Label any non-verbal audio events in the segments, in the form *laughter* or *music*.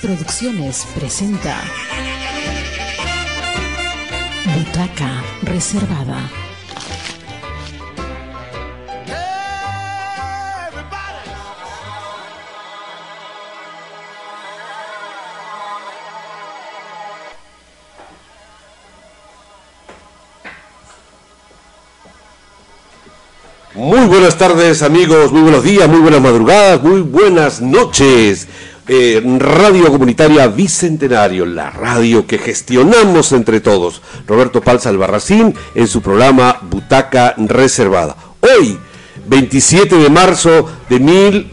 Producciones presenta Butaca Reservada. Muy buenas tardes amigos, muy buenos días, muy buenas madrugadas, muy buenas noches. Eh, radio Comunitaria Bicentenario, la radio que gestionamos entre todos. Roberto Palza Albarracín en su programa Butaca Reservada. Hoy, 27 de marzo de mil,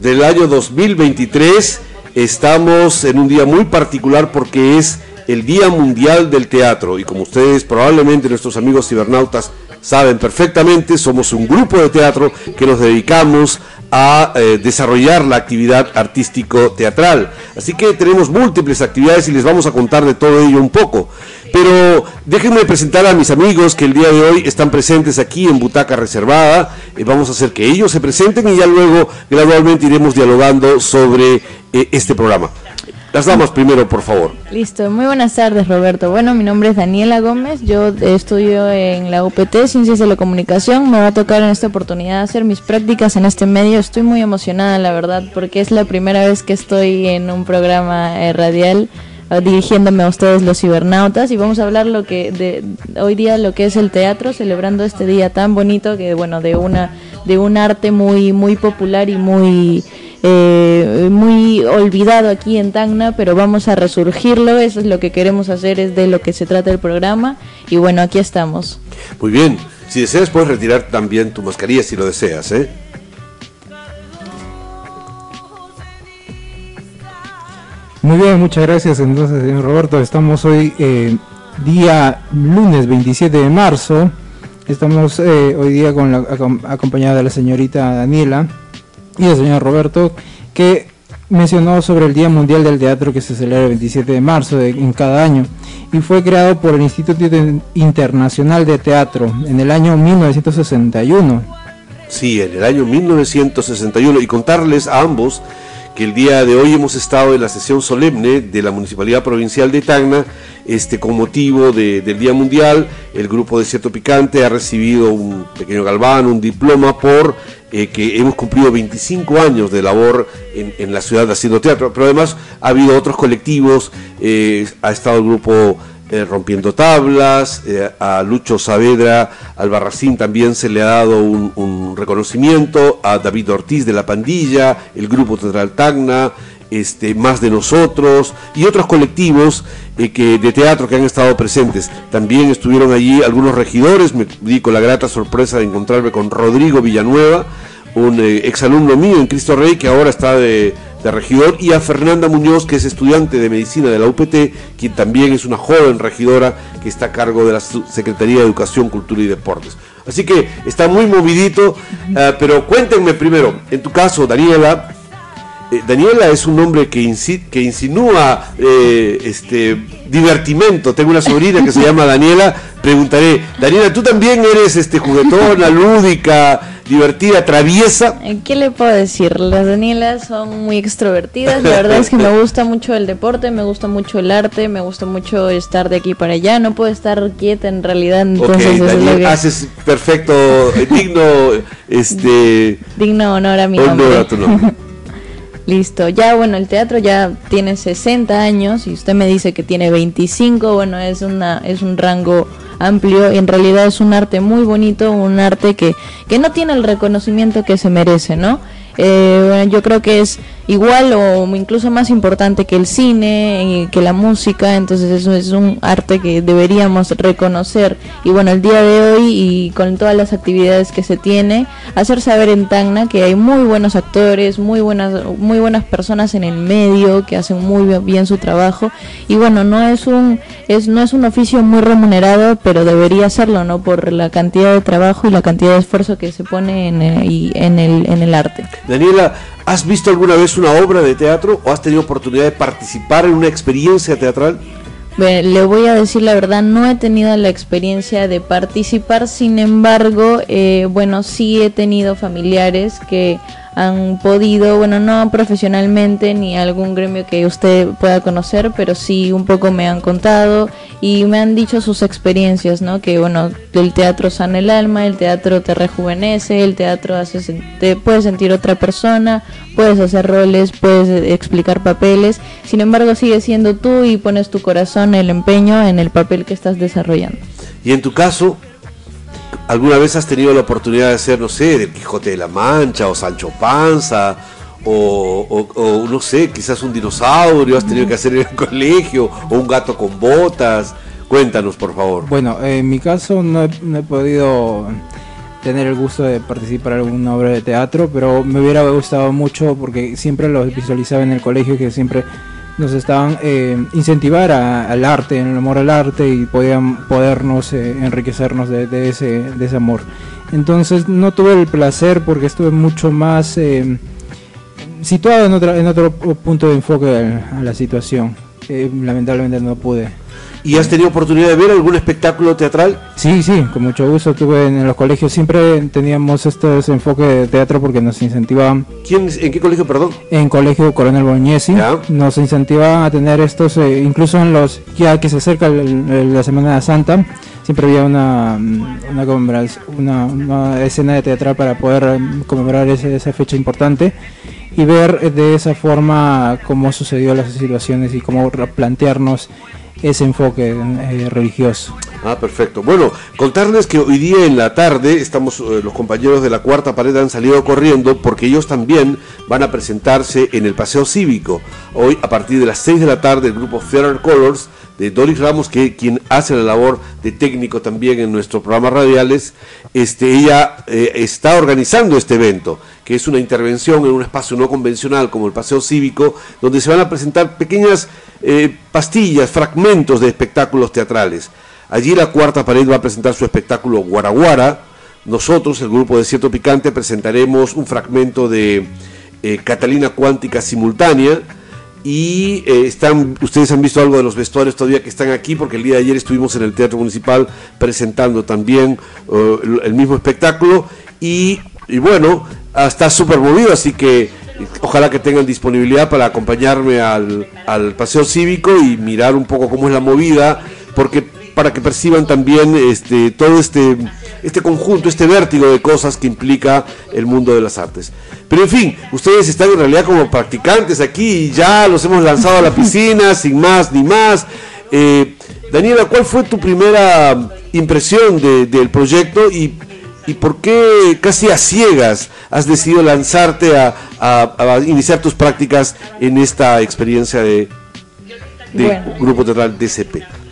del año 2023, estamos en un día muy particular porque es el Día Mundial del Teatro y como ustedes probablemente nuestros amigos cibernautas saben perfectamente, somos un grupo de teatro que nos dedicamos a eh, desarrollar la actividad artístico-teatral. Así que tenemos múltiples actividades y les vamos a contar de todo ello un poco. Pero déjenme presentar a mis amigos que el día de hoy están presentes aquí en Butaca Reservada. Eh, vamos a hacer que ellos se presenten y ya luego gradualmente iremos dialogando sobre eh, este programa. Las damas primero, por favor. Listo, muy buenas tardes Roberto. Bueno, mi nombre es Daniela Gómez, yo estudio en la UPT, Ciencias de la Comunicación. Me va a tocar en esta oportunidad hacer mis prácticas en este medio. Estoy muy emocionada, la verdad, porque es la primera vez que estoy en un programa eh, radial eh, dirigiéndome a ustedes los cibernautas y vamos a hablar lo que de hoy día lo que es el teatro celebrando este día tan bonito que bueno de una de un arte muy muy popular y muy eh, muy olvidado aquí en Tacna, pero vamos a resurgirlo, eso es lo que queremos hacer, es de lo que se trata el programa, y bueno, aquí estamos. Muy bien, si deseas puedes retirar también tu mascarilla si lo deseas, ¿eh? Muy bien, muchas gracias entonces, señor Roberto. Estamos hoy eh, día lunes 27 de marzo. Estamos eh, hoy día con la, acompañada de la señorita Daniela y el señor Roberto, que mencionó sobre el Día Mundial del Teatro que se celebra el 27 de marzo en cada año y fue creado por el Instituto Internacional de Teatro en el año 1961. Sí, en el año 1961 y contarles a ambos que el día de hoy hemos estado en la sesión solemne de la Municipalidad Provincial de Tacna, este, con motivo del Día Mundial, el grupo de Cierto Picante ha recibido un pequeño galván, un diploma por eh, que hemos cumplido 25 años de labor en, la ciudad haciendo teatro, pero además ha habido otros colectivos, eh, ha estado el grupo eh, Rompiendo Tablas, a Lucho Saavedra Albarracín también se le ha dado un, reconocimiento, a David Ortiz de la Pandilla, el grupo Teatral Tacna, este, más de nosotros y otros colectivos que, de teatro que han estado presentes. También estuvieron allí algunos regidores, me di con la grata sorpresa de encontrarme con Rodrigo Villanueva, un eh, exalumno mío en Cristo Rey que ahora está de, regidor, y a Fernanda Muñoz, que es estudiante de medicina de la UPT, quien también es una joven regidora que está a cargo de la Secretaría de Educación, Cultura y Deportes. Así que está muy movidito, eh, pero cuéntenme primero, en tu caso, Daniela, eh, Daniela es un nombre que, que insinúa este divertimento. Tengo una sobrina que se llama Daniela. Preguntaré, Daniela, ¿tú también eres este juguetona, lúdica? divertida, traviesa. Eh, ¿Qué le puedo decir? Las Danielas son muy extrovertidas. La verdad es que me gusta mucho el deporte, me gusta mucho el arte, me gusta mucho estar de aquí para allá. No puedo estar quieta en realidad. Entonces haces perfecto, eh, digno, este. Digno honor a mi Listo, ya bueno, el teatro ya tiene 60 años y usted me dice que tiene 25, bueno, es una es un rango amplio y en realidad es un arte muy bonito, un arte que, que no tiene el reconocimiento que se merece, ¿no? Eh, bueno, yo creo que es igual o incluso más importante que el cine, que la música, entonces eso es un arte que deberíamos reconocer. Y bueno, el día de hoy y con todas las actividades que se tiene, hacer saber en Tacna que hay muy buenos actores, muy buenas, muy buenas personas en el medio que hacen muy bien su trabajo. Y bueno, no es un, es, no es un oficio muy remunerado, pero debería serlo, ¿no? Por la cantidad de trabajo y la cantidad de esfuerzo que se pone en, en, el, en el arte. Daniela, ¿has visto alguna vez una obra de teatro o has tenido oportunidad de participar en una experiencia teatral? le voy a decir la verdad, no he tenido la experiencia de participar, sin embargo, eh, bueno, sí he tenido familiares que han podido, bueno, no profesionalmente ni algún gremio que usted pueda conocer, pero sí un poco me han contado y me han dicho sus experiencias, ¿no? Que bueno, el teatro sana el alma, el teatro te rejuvenece, el teatro hace, te puedes sentir otra persona, puedes hacer roles, puedes explicar papeles, sin embargo sigue siendo tú y pones tu corazón, el empeño en el papel que estás desarrollando. Y en tu caso, ¿alguna vez has tenido la oportunidad de ser, no sé, del Quijote de la Mancha o Sancho Panza? O, no sé, quizás un dinosaurio has tenido que hacer en el *laughs* colegio, o un gato con botas. Cuéntanos, por favor. Bueno, en mi caso no he, podido tener el gusto de participar en alguna obra de teatro, pero me hubiera gustado mucho porque siempre lo visualizaba en el colegio, que siempre nos estaban eh, incentivar al arte, el amor al arte y podían podernos eh, enriquecernos de, ese, de ese amor. Entonces no tuve el placer porque estuve mucho más eh, situado en, otra, en otro punto de enfoque a la situación. lamentablemente no pude. ¿Y has tenido oportunidad de ver algún espectáculo teatral? Sí, sí, con mucho gusto. Tuve en los colegios, siempre teníamos este enfoque de teatro porque nos incentivaban. ¿Quién, ¿En qué colegio, perdón? En colegio Coronel Boñesi. Nos incentivaban a tener estos, eh, incluso en los, ya que se acerca la Semana Santa, siempre había una, una, una, escena de teatral para poder eh, conmemorar esa fecha importante y ver de esa forma cómo sucedió las situaciones y cómo plantearnos ese enfoque eh, religioso. Ah, perfecto. Bueno, contarles que hoy día en la tarde estamos, eh, los compañeros de la cuarta pared han salido corriendo porque ellos también van a presentarse en el Paseo Cívico. Hoy a partir de las 6 de la tarde el grupo Fairer Colors de Doris Ramos, que quien hace la labor de técnico también en nuestro programa radiales, este, ella eh, está organizando este evento, que es una intervención en un espacio no convencional como el Paseo Cívico, donde se van a presentar pequeñas eh, pastillas, fragmentos de espectáculos teatrales. Allí la cuarta pared va a presentar su espectáculo Guaraguara. Nosotros, el grupo de Cierto Picante, presentaremos un fragmento de eh, Catalina Cuántica Simultánea y eh, están, ustedes han visto algo de los vestuarios todavía que están aquí, porque el día de ayer estuvimos en el Teatro Municipal presentando también eh, el mismo espectáculo, y, bueno, está súper movido, así que ojalá que tengan disponibilidad para acompañarme al, al paseo cívico y mirar un poco cómo es la movida, porque para que perciban también este, todo este este conjunto, este vértigo de cosas que implica el mundo de las artes. Pero en fin, ustedes están en realidad como practicantes aquí y ya los hemos lanzado a la piscina, *laughs* sin más ni más. Eh, Daniela, ¿cuál fue tu primera impresión del proyecto y, por qué casi a ciegas has decidido lanzarte a, iniciar tus prácticas en esta experiencia de, Grupo Teatral DCP?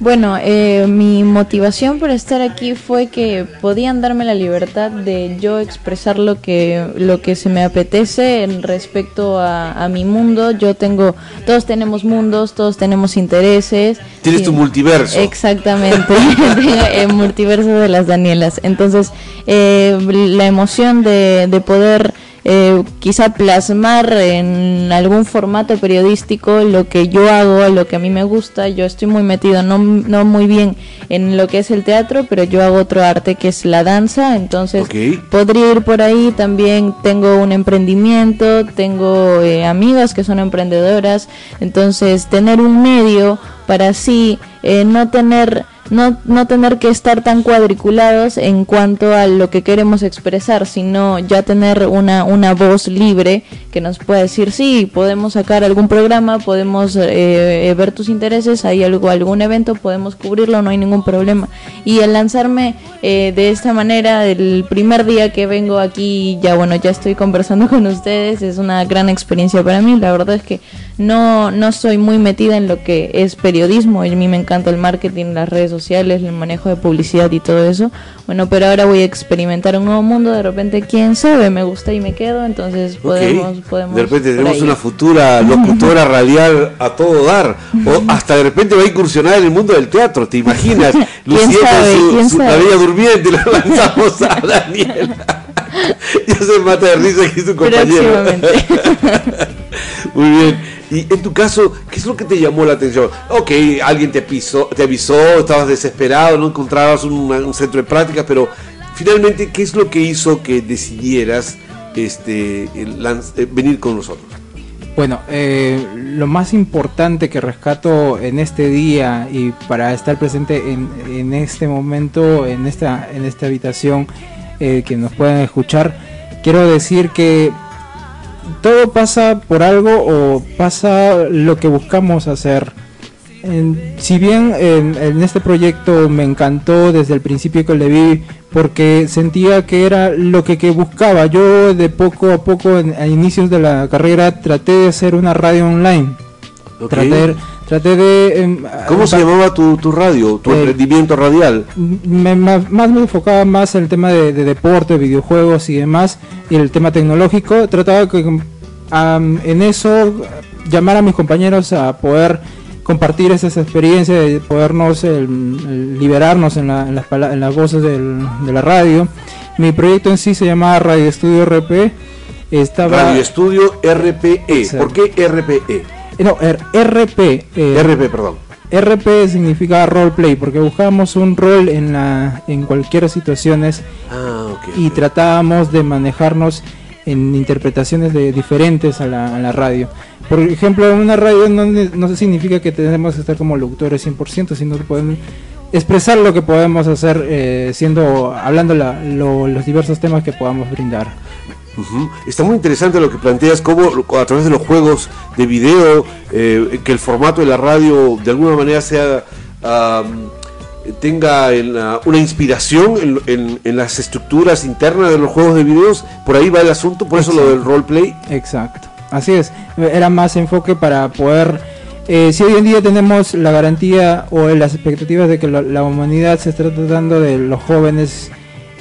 Bueno, eh, mi motivación por estar aquí fue que podían darme la libertad de yo expresar lo que lo que se me apetece en respecto a, mi mundo. Yo tengo, todos tenemos mundos, todos tenemos intereses. Tienes tu multiverso. Exactamente, *laughs* el multiverso de las Danielas. Entonces, eh, la emoción de, de poder eh, quizá plasmar en algún formato periodístico lo que yo hago, lo que a mí me gusta. Yo estoy muy metido, no, no muy bien en lo que es el teatro, pero yo hago otro arte que es la danza, entonces podría ir por ahí. También tengo un emprendimiento, tengo eh, amigas que son emprendedoras, entonces tener un medio para así eh, no tener no, no tener que estar tan cuadriculados en cuanto a lo que queremos expresar, sino ya tener una, una voz libre que nos pueda decir, sí, podemos sacar algún programa, podemos eh, eh, ver tus intereses, hay algo, algún evento, podemos cubrirlo, no hay ningún problema. Y el lanzarme eh, de esta manera, el primer día que vengo aquí, ya bueno, ya estoy conversando *laughs* con ustedes, es una gran experiencia para mí, la verdad es que no, no soy muy metida en lo que es periodismo, a mí me encanta el marketing, las redes sociales, el manejo de publicidad y todo eso. Bueno, pero ahora voy a experimentar un nuevo mundo, de repente, quién sabe, me gusta y me quedo, entonces podemos, podemos... De repente tenemos una futura locutora radial a todo dar, o *laughs* hasta de repente va a incursionar en el mundo del teatro, ¿te imaginas? *laughs* Lucía su, la bella durmiente, la lanzamos a Daniel. *laughs* ya se mata de risa aquí su compañero. Muy bien. Y en tu caso, ¿qué es lo que te llamó la atención? Ok, alguien te, pisó, te avisó, estabas desesperado, no encontrabas un, centro de práctica, pero finalmente, ¿qué es lo que hizo que decidieras este, eh, venir con nosotros? Bueno, eh, lo más importante que rescato en este día y para estar presente en, en este momento, en esta, en esta habitación, eh, que nos puedan escuchar, quiero decir que todo pasa por algo o pasa lo que buscamos hacer. En- si bien en, en este proyecto me encantó desde el principio que le vi porque sentía que era lo que, que buscaba. Yo de poco a poco en- a inicios de la carrera traté de hacer una radio online. Ok. Traté, traté de... em, ¿Cómo se pa- llamaba tu, tu radio, tu Eh, emprendimiento radial? me- ma- más me enfocaba más en el tema de, de deporte, videojuegos y demás, y el tema tecnológico. Trataba que am, en eso llamar a mis compañeros a poder compartir esas experiencias, de podernos el- el liberarnos en, la- en las, en las voces del- de la radio. Mi proyecto en sí se llamaba Radio Estudio RP. Estaba, Radio Estudio RPE. Exacto. ¿Por qué RPE? Eh, no, RP. eh, RP, perdón. RP significa roleplay, porque buscábamos un rol en, la, en cualquier situaciones Ah, y tratábamos de manejarnos en interpretaciones de, diferentes a la, a la radio. Por ejemplo, en una radio no, no significa que tenemos que estar como locutores 100%, sino que podemos expresar lo que podemos hacer eh, siendo hablando la- lo- los diversos temas que podamos brindar. Está muy interesante lo que planteas, cómo a través de los juegos de video, eh, que el formato de la radio de alguna manera sea tenga en la- una inspiración en, en- en las estructuras internas de los juegos de videos. Por ahí va el asunto, por eso lo del roleplay. Exacto, así es. Era más enfoque para poder, eh, si hoy en día tenemos la garantía o las expectativas de que la, la humanidad se está tratando de los jóvenes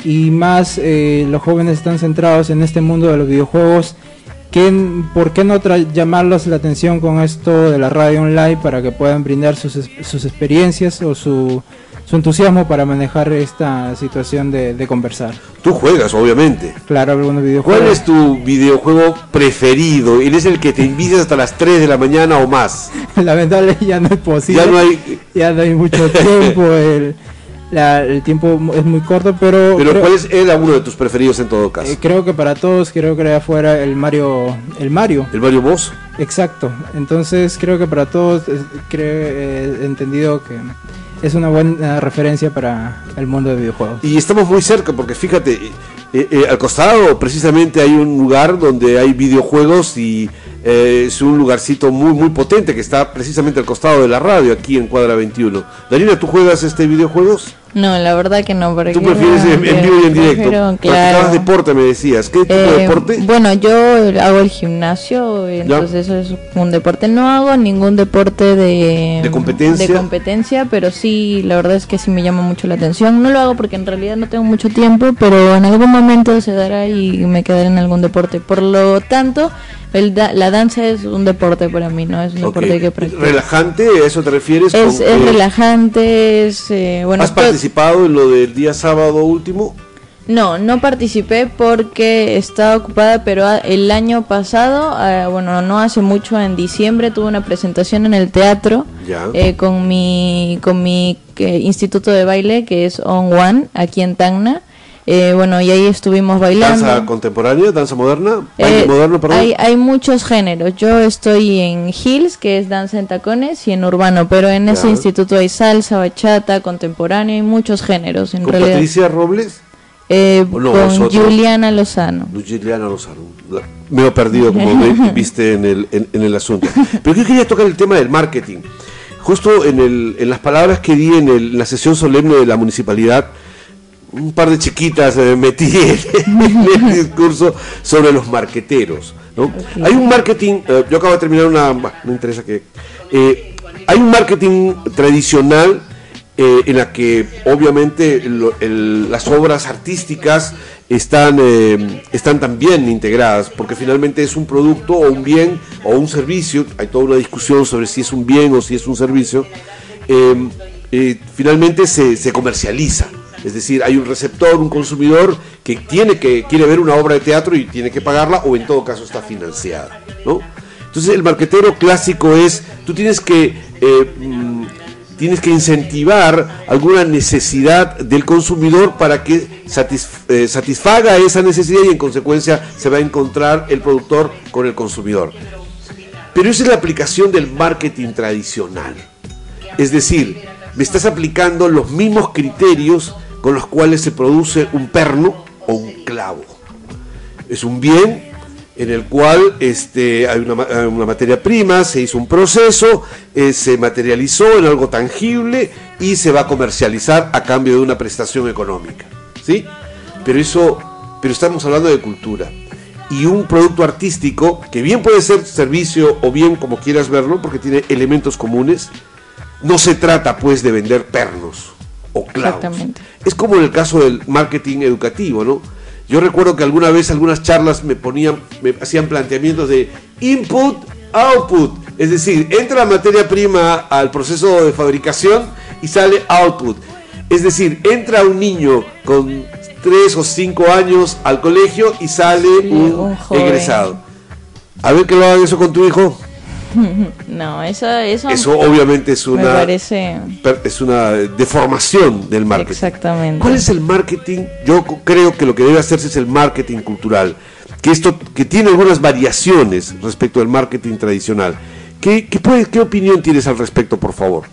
y más eh, los jóvenes están centrados en este mundo de los videojuegos, ¿qué- ¿por qué no llamarlos la atención con esto de la radio online para que puedan brindar sus, es- sus experiencias o su, su entusiasmo para manejar esta situación de, de conversar? Tú juegas, obviamente. Claro, algunos videojuegos. ¿Cuál es tu videojuego preferido? Él es el que te invicias hasta las 3 de la mañana o más. *laughs* Lamentablemente ya no es posible. Ya no hay... ya no hay mucho *laughs* tiempo, el, la- el tiempo es muy corto, pero, Pero creo, ¿cuál es era uno de tus preferidos en todo caso? eh, creo que para todos, creo que afuera el Mario, el Mario, ¿El Mario Boss? exacto. Entonces creo que para todos, creo, eh, he entendido que es una buena referencia para el mundo de videojuegos. Y estamos muy cerca porque fíjate, eh, eh, al costado precisamente hay un lugar donde hay videojuegos y eh, es un lugarcito muy muy potente que está precisamente al costado de la radio aquí en Cuadra 21. Darina, ¿tú juegas este videojuegos? No, la verdad que no. Porque ¿Tú prefieres en, en vivo y en directo? prefiero, claro. deporte, me decías. ¿Qué tipo de Eh, deporte? Bueno, yo hago el gimnasio, entonces eso es un deporte. No hago ningún deporte de, ¿De competencia? de competencia, pero sí, la verdad es que sí me llama mucho la atención. No lo hago porque en realidad no tengo mucho tiempo, pero en algún momento se dará y me quedaré en algún deporte. Por lo tanto, el da- la danza es un deporte para mí, ¿no? Es un deporte que practico. ¿Relajante? ¿A eso te refieres? Es, con es relajante, es... eh, bueno, ¿Has participado en lo del día sábado último? No, no participé porque estaba ocupada, pero el año pasado, ah, bueno, no hace mucho, en diciembre tuve una presentación en el teatro eh, con mi con mi eh, instituto de baile que es On One aquí en Tacna. Eh, bueno, y ahí estuvimos bailando. ¿Danza contemporánea? ¿Danza moderna? ¿Baile Eh, moderno, perdón? hay, hay muchos géneros. Yo estoy en Hills, que es danza en tacones, y en urbano, pero en ese instituto hay salsa, bachata, contemporáneo, hay muchos géneros en ¿Con realidad. Patricia Robles? Eh, ¿O no, con? Juliana Lozano. Luciana Lozano. Me he perdido, como *laughs* viste en el, en, en el asunto. Pero yo quería tocar el tema del marketing. Justo en, el, en las palabras que di en, el- en la sesión solemne de la municipalidad, un par de chiquitas eh, metí en, *laughs* en el discurso sobre los marqueteros. ¿no? Hay un marketing, eh, yo acabo de terminar una, no interesa que... eh, hay un marketing tradicional en la que obviamente el- las obras artísticas están, están también integradas, porque finalmente es un producto o un bien o un servicio, hay toda una discusión sobre si es un bien o si es un servicio, finalmente se, se comercializa. Es decir, hay un receptor, un consumidor que tiene que quiere ver una obra de teatro y tiene que pagarla o en todo caso está financiada, ¿no? Entonces el marquetero clásico es, tú tienes que eh, mm, tienes que incentivar alguna necesidad del consumidor para que eh, satisfaga esa necesidad y en consecuencia se va a encontrar el productor con el consumidor. Pero esa es la aplicación del marketing tradicional. Es decir, me estás aplicando los mismos criterios con los cuales se produce un perno o un clavo. Es un bien en el cual este, hay una, materia prima, se hizo un proceso, eh, se materializó en algo tangible y se va a comercializar a cambio de una prestación económica. ¿sí? Pero eso, pero estamos hablando de cultura. Y un producto artístico, que bien puede ser servicio o bien como quieras verlo, porque tiene elementos comunes, no se trata pues de vender pernos o clavos. Es como en el caso del marketing educativo, ¿no? Yo recuerdo que alguna vez algunas charlas me ponían, me hacían planteamientos de input, output. Es decir, entra la materia prima al proceso de fabricación y sale output. Es decir, entra un niño con 3 o 5 años al colegio y sale un, egresado. A ver que lo hagan eso con tu hijo. *laughs* No, eso, eso, eso obviamente es una, es una deformación del marketing. Exactamente. ¿Cuál es el marketing? Yo creo que lo que debe hacerse es el marketing cultural, que esto que tiene algunas variaciones respecto al marketing tradicional. ¿Qué, qué, qué opinión tienes al respecto, por favor?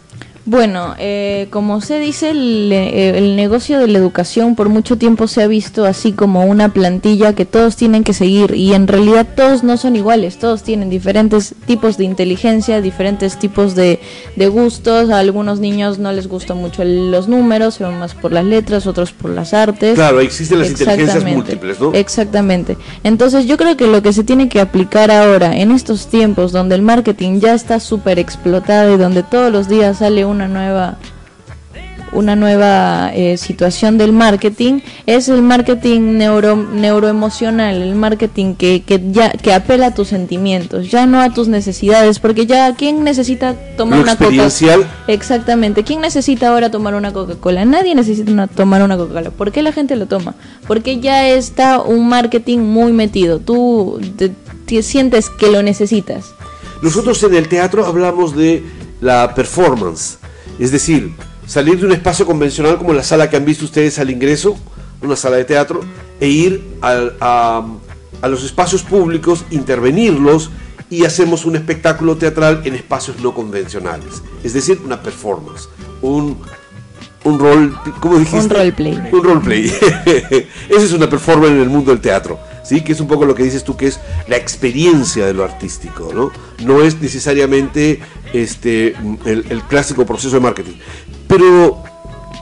Bueno, eh, como se dice, eh, el, negocio de la educación por mucho tiempo se ha visto así como una plantilla que todos tienen que seguir y en realidad todos no son iguales, todos tienen diferentes tipos de inteligencia, diferentes tipos de, gustos, a algunos niños no les gustan mucho los números, se van más por las letras, otros por las artes. Claro, existen las inteligencias múltiples, ¿no? Exactamente. Entonces yo creo que lo que se tiene que aplicar ahora, en estos tiempos donde el marketing ya está súper explotado y donde todos los días sale un una nueva una nueva eh, situación del marketing es el marketing neuro, neuroemocional, el marketing que, que, ya que apela a tus sentimientos, ya no a tus necesidades, porque ya quién necesita tomar una Coca-Cola. Exactamente, ¿quién necesita ahora tomar una Coca-Cola? Nadie necesita tomar una Coca-Cola. ¿Por qué la gente lo toma? Porque ya está un marketing muy metido. Tú te sientes que lo necesitas. Nosotros en el teatro hablamos de la performance es decir, salir de un espacio convencional como la sala que han visto ustedes al ingreso, una sala de teatro, e ir a, los espacios públicos, intervenirlos y hacemos un espectáculo teatral en espacios no convencionales. Es decir, una performance, un, un rol, ¿cómo dijiste? Un roleplay. Un roleplay. *laughs* Esa es una performance en el mundo del teatro. ¿sí? que es un poco lo que dices tú, que es la experiencia de lo artístico, ¿no? No es necesariamente este, el, clásico proceso de marketing. Pero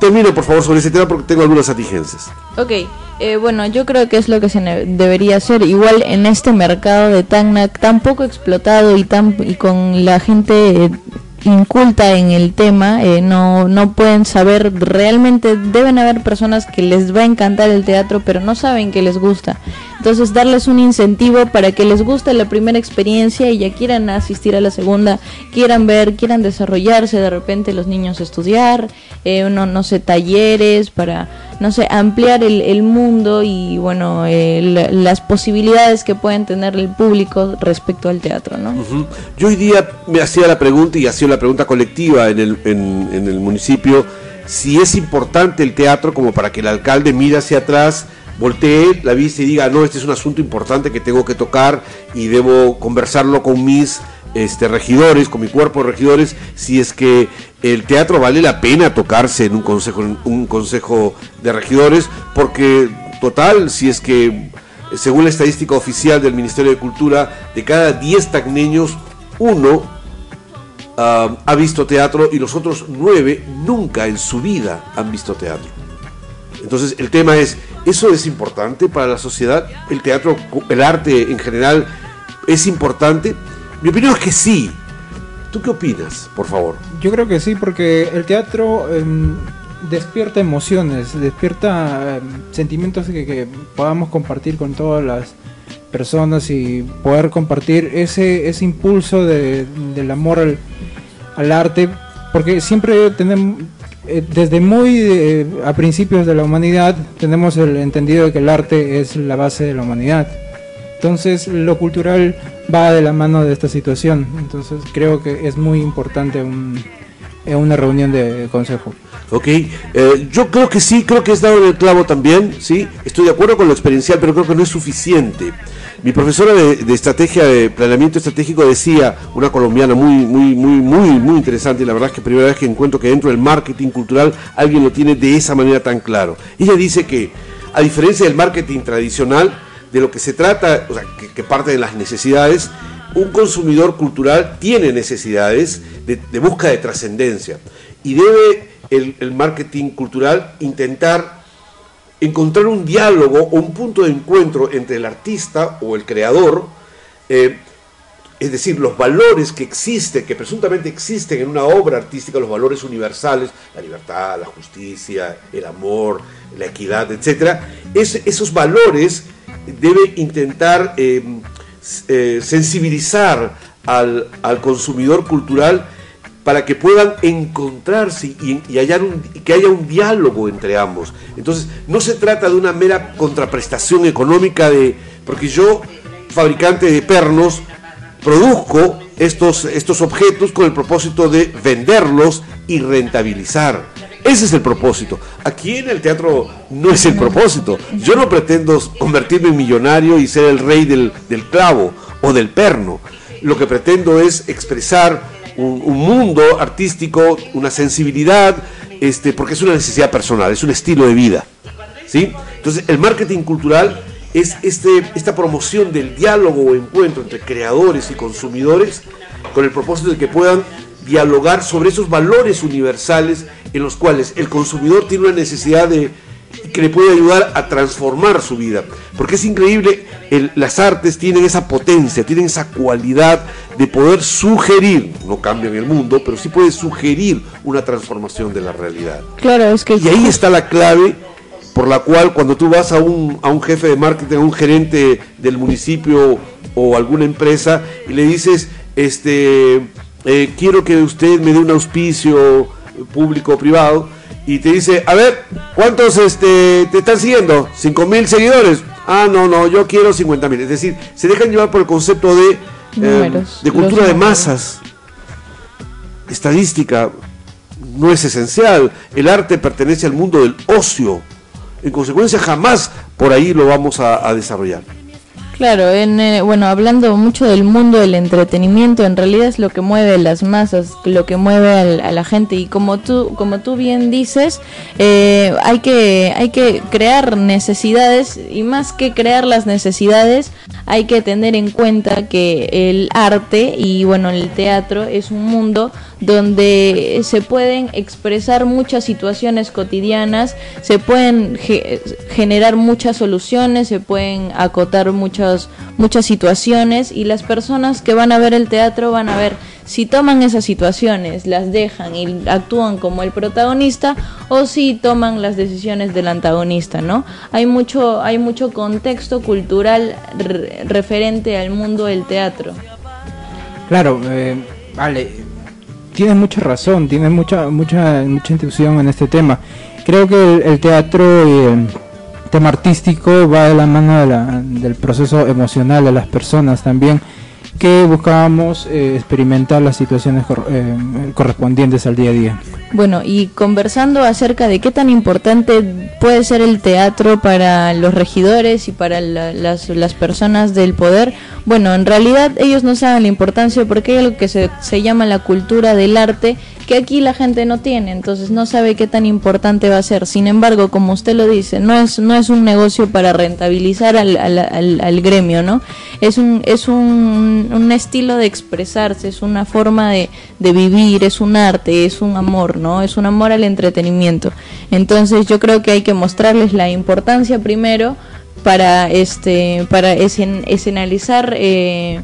termino, por favor, sobre ese tema porque tengo algunas atigencias. Ok, eh, bueno, yo creo que es lo que se debería hacer. Igual en este mercado de tan, tan poco explotado y, tan, y con la gente... Eh, inculta en el tema, eh, no, no pueden saber realmente, deben haber personas que les va a encantar el teatro, pero no saben que les gusta. Entonces darles un incentivo para que les guste la primera experiencia y ya quieran asistir a la segunda, quieran ver, quieran desarrollarse, de repente los niños estudiar, eh, no, no sé, talleres para, no sé, ampliar el, el mundo y bueno, eh, las posibilidades que pueden tener el público respecto al teatro, ¿no? Yo hoy día me hacía la pregunta y hacía la pregunta colectiva en el, en, en el municipio si es importante el teatro como para que el alcalde mire hacia atrás voltee la vista y diga, no, este es un asunto importante que tengo que tocar y debo conversarlo con mis este, regidores, con mi cuerpo de regidores, si es que el teatro vale la pena tocarse en un consejo, un consejo de regidores, porque total, si es que según la estadística oficial del Ministerio de Cultura, de cada 10 tacneños, uno ah, ha visto teatro y los otros 9 nunca en su vida han visto teatro. Entonces el tema es, ¿eso es importante para la sociedad? ¿El teatro, el arte en general es importante? Mi opinión es que sí. ¿Tú qué opinas, por favor? Yo creo que sí, porque el teatro em, despierta emociones, despierta em, sentimientos que, podamos compartir con todas las personas y poder compartir ese, ese impulso del amor al, al arte, porque siempre tenemos, eh, desde muy eh, a principios de la humanidad tenemos el entendido de que el arte es la base de la humanidad. Entonces lo cultural va de la mano de esta situación. Entonces creo que es muy importante un, en una reunión de consejo. Ok, eh, yo creo que sí, creo que has dado en el clavo también, sí, estoy de acuerdo con lo experiencial, pero creo que no es suficiente. Mi profesora de, estrategia, de planeamiento estratégico decía, una colombiana muy, muy, muy, muy, muy interesante, la verdad es que primera vez que encuentro que dentro del marketing cultural alguien lo tiene de esa manera tan claro. Ella dice que, a diferencia del marketing tradicional, de lo que se trata, o sea, que, parte de las necesidades, un consumidor cultural tiene necesidades de, de busca de trascendencia y debe el, marketing cultural intentar encontrar un diálogo o un punto de encuentro entre el artista o el creador, eh, es decir, los valores que existen, que presuntamente existen en una obra artística, los valores universales, la libertad, la justicia, el amor, la equidad, etc., esos valores debe intentar eh, eh, sensibilizar al, al consumidor cultural para que puedan encontrarse y, que haya un diálogo entre ambos. Entonces, no se trata de una mera contraprestación económica de, porque yo, fabricante de pernos, produzco estos, estos objetos con el propósito de venderlos y rentabilizar. Ese es el propósito. Aquí en el teatro no es el propósito. Yo no pretendo convertirme en millonario y ser el rey del, del clavo o del perno. Lo que pretendo es expresar un, mundo artístico, una sensibilidad, este, porque es una necesidad personal, es un estilo de vida. ¿sí? Entonces, el marketing cultural es este, esta promoción del diálogo o encuentro entre creadores y consumidores con el propósito de que puedan dialogar sobre esos valores universales en los cuales el consumidor tiene una necesidad de que le puede ayudar a transformar su vida. Porque es increíble, las artes tienen esa potencia, tienen esa cualidad de poder sugerir, no cambian el mundo, pero sí puede sugerir una transformación de la realidad. Claro, es que... Y ahí está la clave por la cual cuando tú vas a un, a un jefe de marketing, a un gerente del municipio o alguna empresa y le dices, este, eh, quiero que usted me dé un auspicio público o privado, y te dice, a ver, ¿cuántos este, te están siguiendo? ¿Cinco mil seguidores? Ah, no, no, yo quiero 50 mil. Es decir, se dejan llevar por el concepto de, eh, de cultura de masas. Estadística no es esencial. El arte pertenece al mundo del ocio. En consecuencia, jamás por ahí lo vamos a desarrollar. Claro, en, eh, bueno, hablando mucho del mundo del entretenimiento, en realidad es lo que mueve las masas, lo que mueve a la gente. Y como tú, como tú bien dices, eh, hay que, hay que crear necesidades y más que crear las necesidades, hay que tener en cuenta que el arte y bueno el teatro es un mundo donde se pueden expresar muchas situaciones cotidianas, se pueden generar muchas soluciones, se pueden acotar muchas, muchas situaciones y las personas que van a ver el teatro van a ver si toman esas situaciones, las dejan y actúan como el protagonista o si toman las decisiones del antagonista, ¿no? Hay mucho, hay mucho contexto cultural referente al mundo del teatro. Claro, eh, vale, tienes mucha razón, tienes mucha, mucha, mucha intuición en este tema. Creo que el, teatro y el tema artístico va de la mano del proceso emocional de las personas también que buscábamos eh, experimentar las situaciones eh, correspondientes al día a día. Bueno, y conversando acerca de qué tan importante puede ser el teatro para los regidores y para las, las, personas del poder, bueno, en realidad ellos no saben la importancia porque hay algo que se, se llama la cultura del arte que aquí la gente no tiene, entonces no sabe qué tan importante va a ser. Sin embargo, como usted lo dice, no es, no es un negocio para rentabilizar al, al, al, gremio, ¿no? Es un, es un, un, estilo de expresarse, es una forma de, de vivir, es un arte, es un amor, ¿no? Es un amor al entretenimiento. Entonces yo creo que hay que mostrarles la importancia primero para este para escenalizar eh,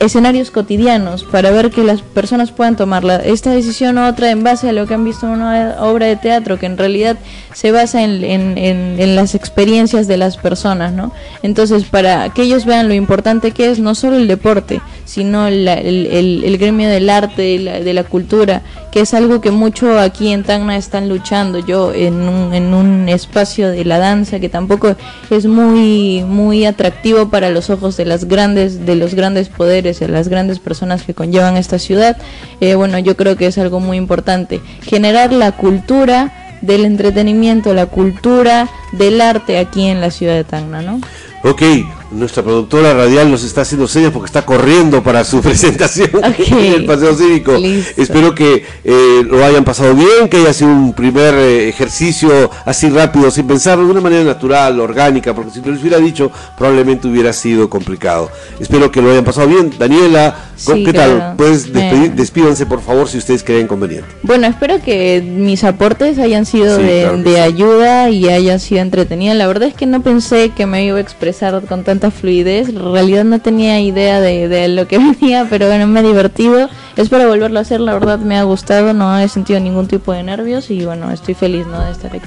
escenarios cotidianos para ver que las personas puedan tomar esta decisión u otra en base a lo que han visto en una obra de teatro que en realidad se basa en, en, las experiencias de las personas, ¿no? Entonces, para que ellos vean lo importante que es no solo el deporte, sino el, el, gremio del arte, de la, de la cultura, que es algo que mucho aquí en Tacna están luchando. Yo en un, en un espacio de la danza que tampoco es muy muy atractivo para los ojos de las grandes de los grandes poderes, de las grandes personas que conllevan esta ciudad. Eh, bueno, yo creo que es algo muy importante generar la cultura del entretenimiento, la cultura del arte aquí en la ciudad de Tacna, ¿no? Ok, nuestra productora radial nos está haciendo señas porque está corriendo para su *laughs* presentación en el Paseo Cívico. Espero que eh, lo hayan pasado bien, que haya sido un primer eh, ejercicio así rápido, sin pensarlo, de una manera natural, orgánica, porque si te lo hubiera dicho, probablemente hubiera sido complicado. Espero que lo hayan pasado bien. Daniela, ¿qué tal? Puedes despedir, despídanse por favor si ustedes creen conveniente. Bueno, espero que mis aportes hayan sido de, ayuda y hayan sido entretenidos. La verdad es que no pensé que me iba a expresar con tanto fluidez. En realidad no tenía idea de, lo que *laughs* venía, pero bueno, me he divertido. Espero volverlo a hacer, la verdad me ha gustado, no he sentido ningún tipo de nervios y bueno, estoy feliz ¿no? de estar aquí.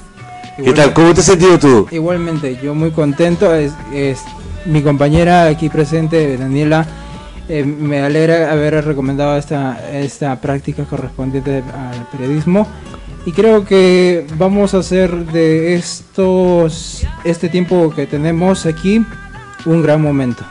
¿Qué tal? ¿Cómo te has sentido tú? Igualmente, yo muy contento. Es, es mi compañera aquí presente, Daniela, eh, me alegra haber recomendado esta, esta práctica correspondiente al periodismo y creo que vamos a hacer de estos este tiempo que tenemos aquí un gran momento.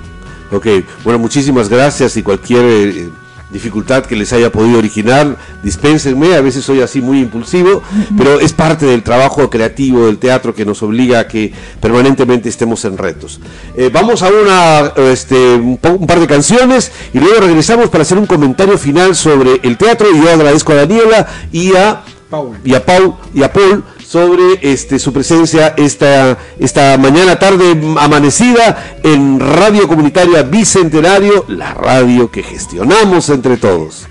Ok, bueno, muchísimas gracias y cualquier eh, dificultad que les haya podido originar, dispénsenme, a veces soy así muy impulsivo, pero es parte del trabajo creativo del teatro que nos obliga a que permanentemente estemos en retos. Eh, vamos a una, este, un, par de canciones y luego regresamos para hacer un comentario final sobre el teatro y yo agradezco a Daniela y a Paul. y a Paul y a Paul sobre este, su presencia esta, esta mañana tarde amanecida en Radio Comunitaria Bicentenario, la radio que gestionamos entre todos.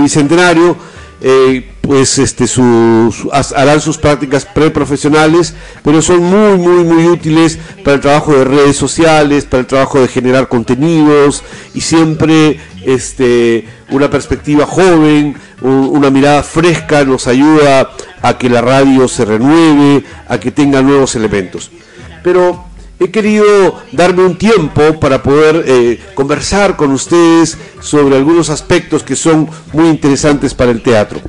Bicentenario, eh, pues este, harán sus prácticas preprofesionales, pero son muy, muy, muy útiles para el trabajo de redes sociales, para el trabajo de generar contenidos y siempre este, una perspectiva joven, una mirada fresca nos ayuda a que la radio se renueve, a que tenga nuevos elementos. Pero he querido darme un tiempo para poder eh, conversar con ustedes sobre algunos aspectos que son muy interesantes para el teatro.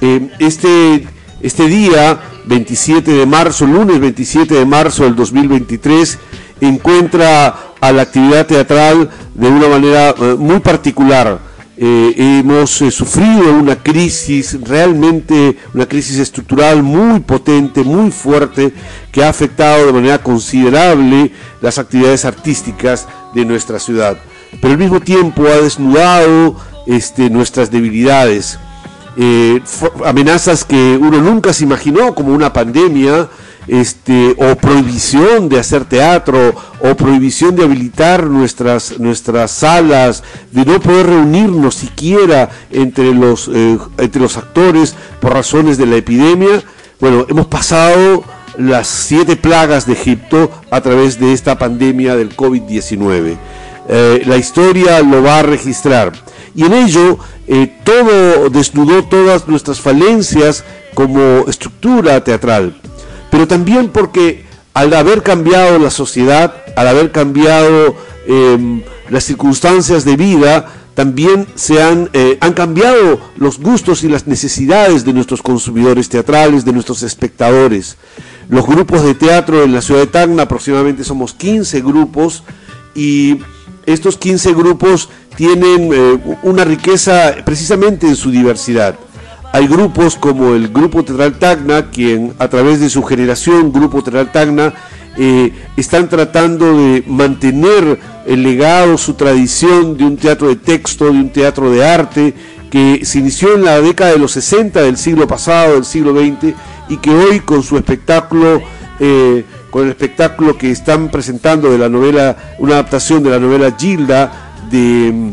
Eh, este, este día, 27 de marzo, lunes 27 de marzo del 2023, encuentra a la actividad teatral de una manera eh, muy particular. Eh, hemos eh, sufrido una crisis, realmente una crisis estructural muy potente, muy fuerte, que ha afectado de manera considerable las actividades artísticas de nuestra ciudad. Pero al mismo tiempo ha desnudado este, nuestras debilidades, amenazas que uno nunca se imaginó como una pandemia, este, o prohibición de hacer teatro, o prohibición de habilitar nuestras, nuestras salas, de no poder reunirnos siquiera entre los, eh, entre los actores por razones de la epidemia. Bueno, hemos pasado las siete plagas de Egipto a través de esta pandemia del COVID-19. Eh, la historia lo va a registrar. Y en ello, eh, todo desnudó todas nuestras falencias como estructura teatral pero también porque al haber cambiado la sociedad, al haber cambiado em, las circunstancias de vida, también se han, eh, han cambiado los gustos y las necesidades de nuestros consumidores teatrales, de nuestros espectadores. Los grupos de teatro en la ciudad de Tacna, aproximadamente somos 15 grupos, y estos 15 grupos tienen eh, una riqueza precisamente en su diversidad. Hay grupos como el Grupo Teatral Tacna, quien a través de su generación, Grupo Teatral Tacna, eh, están tratando de mantener el legado, su tradición de un teatro de texto, de un teatro de arte, que se inició en la década de los 60 del siglo pasado, del siglo XX, y que hoy con su espectáculo, eh, con el espectáculo que están presentando de la novela, una adaptación de la novela Gilda, de,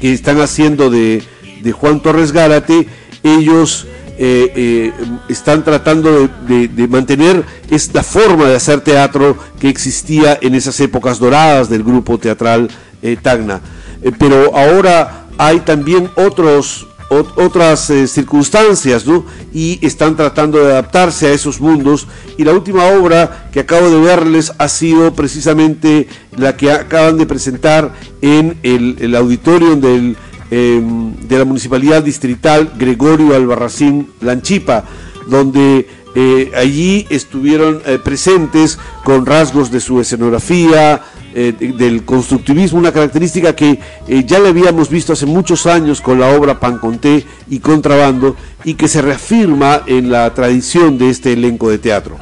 que están haciendo de, de Juan Torres Gárate, ellos eh, eh, están tratando de, mantener esta forma de hacer teatro que existía en esas épocas doradas del grupo teatral eh, Tacna. pero ahora hay también otros, otras circunstancias y están tratando de adaptarse a esos mundos. Y la última obra que acabo de verles ha sido precisamente la que acaban de presentar en el, auditorio del, em, de la Municipalidad Distrital Gregorio Albarracín Lanchipa, donde eh, allí estuvieron eh, presentes con rasgos de su escenografía, eh, del constructivismo, una característica que ya le habíamos visto hace muchos años con la obra Panconté y Contrabando y que se reafirma en la tradición de este elenco de teatro.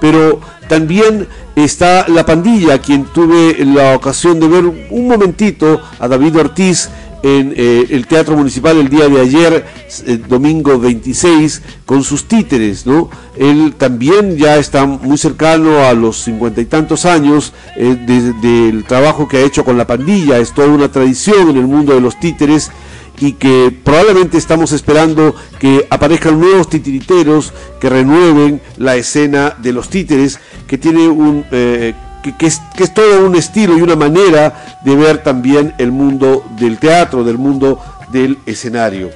Pero también está La Pandilla, quien tuve la ocasión de ver un momentito a David Ortiz en eh, el Teatro Municipal el día de ayer, eh, domingo 26, con sus títeres, ¿no? Él también ya está muy cercano a los cincuenta y tantos años eh, del trabajo que ha hecho con la pandilla, es toda una tradición en el mundo de los títeres y que probablemente estamos esperando que aparezcan nuevos titiriteros que renueven la escena de los títeres, que tiene un que, es, todo un estilo y una manera de ver también el mundo del teatro, del mundo del escenario.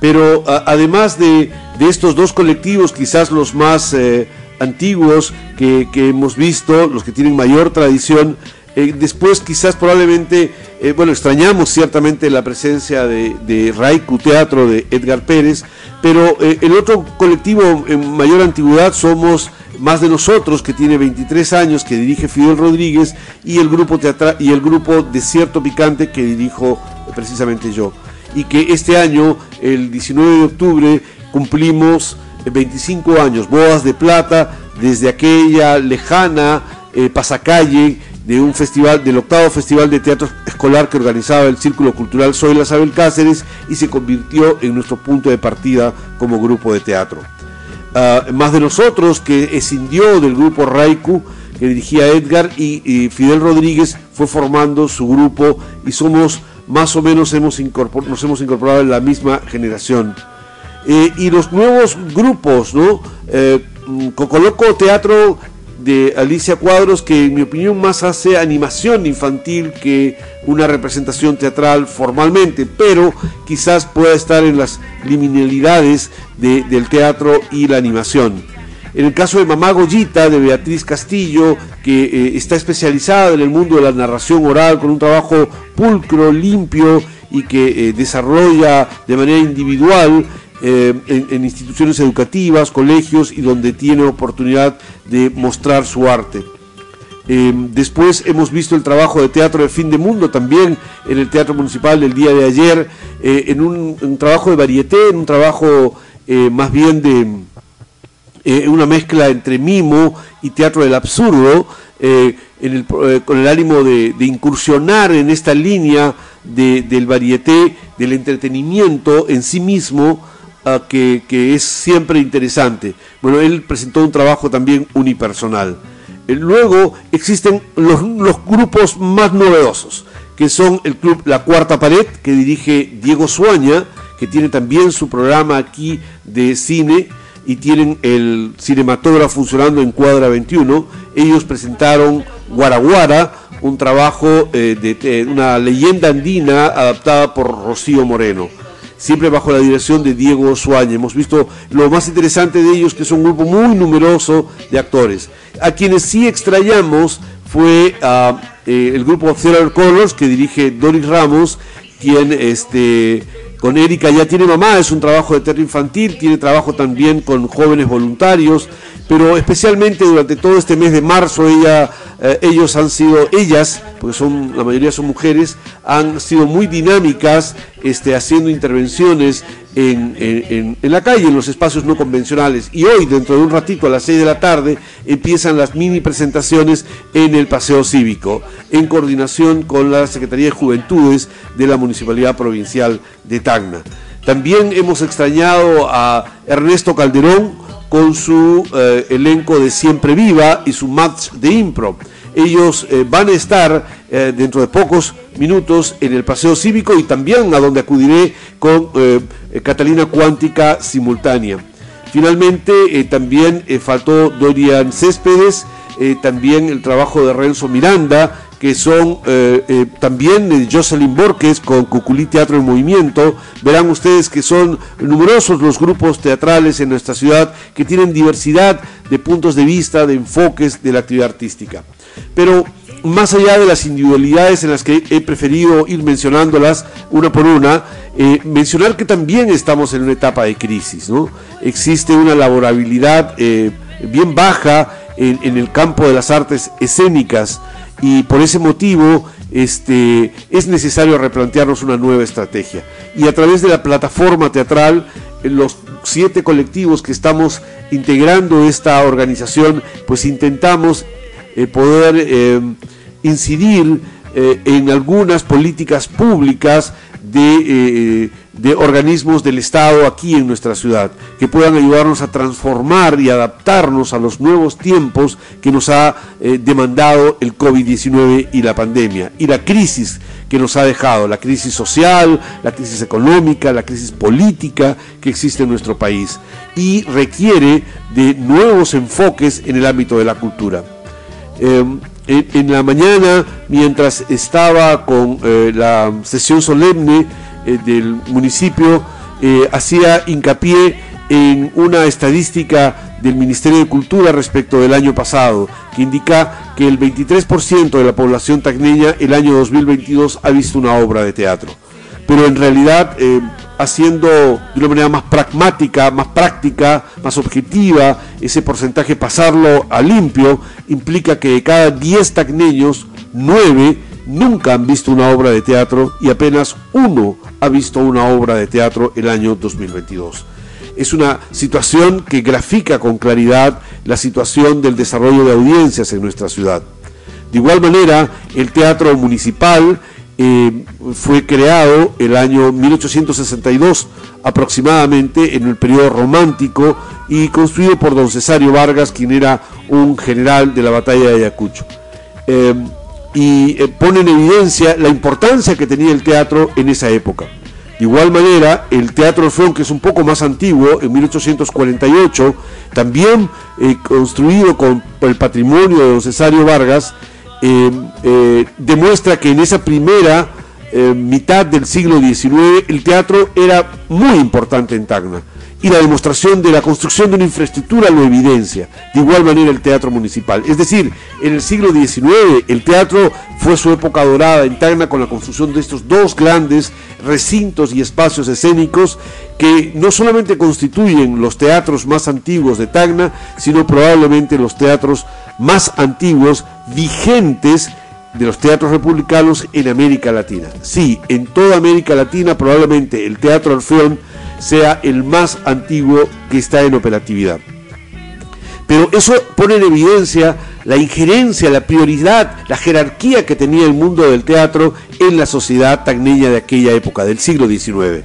Pero además de, estos dos colectivos, quizás los más eh, antiguos que, hemos visto, los que tienen mayor tradición, eh, después quizás probablemente, eh, bueno, extrañamos ciertamente la presencia de, de Raiku Teatro de Edgar Pérez, pero el otro colectivo en mayor antigüedad somos más de nosotros, que tiene 23 años, que dirige Fidel Rodríguez, y el grupo teatral y el grupo Desierto Picante que dirijo precisamente yo. Y que este año, el 19 de octubre, cumplimos 25 años, bodas de plata, desde aquella lejana eh, pasacalle de un festival, del octavo festival de teatro escolar que organizaba el Círculo Cultural Soy la Cáceres y se convirtió en nuestro punto de partida como grupo de teatro. Ah, más de nosotros, que escindió del grupo Raiku, que dirigía Edgar, y, Fidel Rodríguez fue formando su grupo y somos más o menos hemos nos hemos incorporado en la misma generación. Eh, y los nuevos grupos, ¿no? Eh, Cocoloco Teatro de Alicia Cuadros, que en mi opinión más hace animación infantil que una representación teatral formalmente, pero quizás pueda estar en las liminalidades del teatro y la animación. En el caso de Mamá Goyita, de Beatriz Castillo, que eh, está especializada en el mundo de la narración oral con un trabajo pulcro, limpio y que eh, desarrolla de manera individual eh, en, instituciones educativas, colegios y donde tiene oportunidad de mostrar su arte. Eh, después hemos visto el trabajo de teatro de fin de mundo también en el Teatro Municipal del día de ayer, eh, en un, trabajo de varieté, en un trabajo más bien de una mezcla entre mimo y teatro del absurdo, con el ánimo de, incursionar en esta línea del varieté, del entretenimiento en sí mismo, que, es siempre interesante. Bueno, él presentó un trabajo también unipersonal. Eh, luego existen los, grupos más novedosos, que son el club La Cuarta Pared, que dirige Diego Suaña, que tiene también su programa aquí de cine y tienen el cinematógrafo funcionando en Cuadra 21. Ellos presentaron Guaraguara, un trabajo eh, de una leyenda andina adaptada por Rocío Moreno siempre bajo la dirección de Diego Suaña. Hemos visto lo más interesante de ellos, que es un grupo muy numeroso de actores. A quienes sí extrañamos fue eh, el grupo Zero Colors, que dirige Doris Ramos, quien este, con Erika ya tiene mamá, es un trabajo de teatro infantil, tiene trabajo también con jóvenes voluntarios, pero especialmente durante todo este mes de marzo ella eh, ellos han sido, ellas, porque son, la mayoría son mujeres, han sido muy dinámicas este, haciendo intervenciones en, la calle, en los espacios no convencionales. Y hoy, dentro de un ratito, a las 6 de la tarde, empiezan las mini presentaciones en el Paseo Cívico, en coordinación con la Secretaría de Juventudes de la Municipalidad Provincial de Tacna. También hemos extrañado a Ernesto Calderón, con su eh, elenco de Siempre Viva y su match de impro. Ellos eh, van a estar eh, dentro de pocos minutos en el Paseo Cívico y también a donde acudiré con Catalina Cuántica simultánea. Finalmente, también faltó Dorian Céspedes, también el trabajo de Renzo Miranda, que son eh, eh, también de Jocelyn Borges con Cuculí Teatro en Movimiento. Verán ustedes que son numerosos los grupos teatrales en nuestra ciudad que tienen diversidad de puntos de vista, de enfoques de la actividad artística. Pero más allá de las individualidades en las que he preferido ir mencionándolas una por una, eh, mencionar que también estamos en una etapa de crisis, ¿no? Existe una laborabilidad eh, bien baja en, el campo de las artes escénicas y por ese motivo este, es necesario replantearnos una nueva estrategia. Y a través de la plataforma teatral, los siete colectivos que estamos integrando esta organización, pues intentamos eh, poder eh, incidir eh, en algunas políticas públicas de, de, organismos del Estado aquí en nuestra ciudad, que puedan ayudarnos a transformar y adaptarnos a los nuevos tiempos que nos ha demandado el COVID-19 y la pandemia y la crisis que nos ha dejado, la crisis social, la crisis económica, la crisis política que existe en nuestro país y requiere de nuevos enfoques en el ámbito de la cultura. Em, en, la mañana, mientras estaba con eh, la sesión solemne eh, del municipio, eh, hacía hincapié en una estadística del Ministerio de Cultura respecto del año pasado, que indica que el 23% de la población tacneña el año 2022 ha visto una obra de teatro. Pero en realidad haciendo de una manera más pragmática, más práctica, más objetiva, ese porcentaje pasarlo a limpio, implica que de cada 10 tacneños, 9 nunca han visto una obra de teatro y apenas uno ha visto una obra de teatro el año 2022. Es una situación que grafica con claridad la situación del desarrollo de audiencias en nuestra ciudad. De igual manera, el teatro municipal eh, fue creado el año 1862 aproximadamente en el periodo romántico y construido por don Cesario Vargas, quien era un general de la batalla de Ayacucho. Eh, y eh, pone en evidencia la importancia que tenía el teatro en esa época. De igual manera, el Teatro Orfeón, que es un poco más antiguo, en 1848, también construido con el patrimonio de don Cesario Vargas, eh, eh, demuestra que en esa primera eh, mitad del siglo XIX el teatro era muy importante en Tacna y la demostración de la construcción de una infraestructura lo evidencia. De igual manera el teatro municipal. Es decir, en el siglo XIX el teatro fue su época dorada en Tacna con la construcción de estos dos grandes recintos y espacios escénicos que no solamente constituyen los teatros más antiguos de Tacna, sino probablemente los teatros más antiguos vigentes de los teatros republicanos en América Latina. Sí, en toda América Latina probablemente el Teatro Orfeón sea el más antiguo que está en operatividad. Pero eso pone en evidencia la injerencia, la prioridad, la jerarquía que tenía el mundo del teatro en la sociedad tagneña de aquella época, del siglo XIX.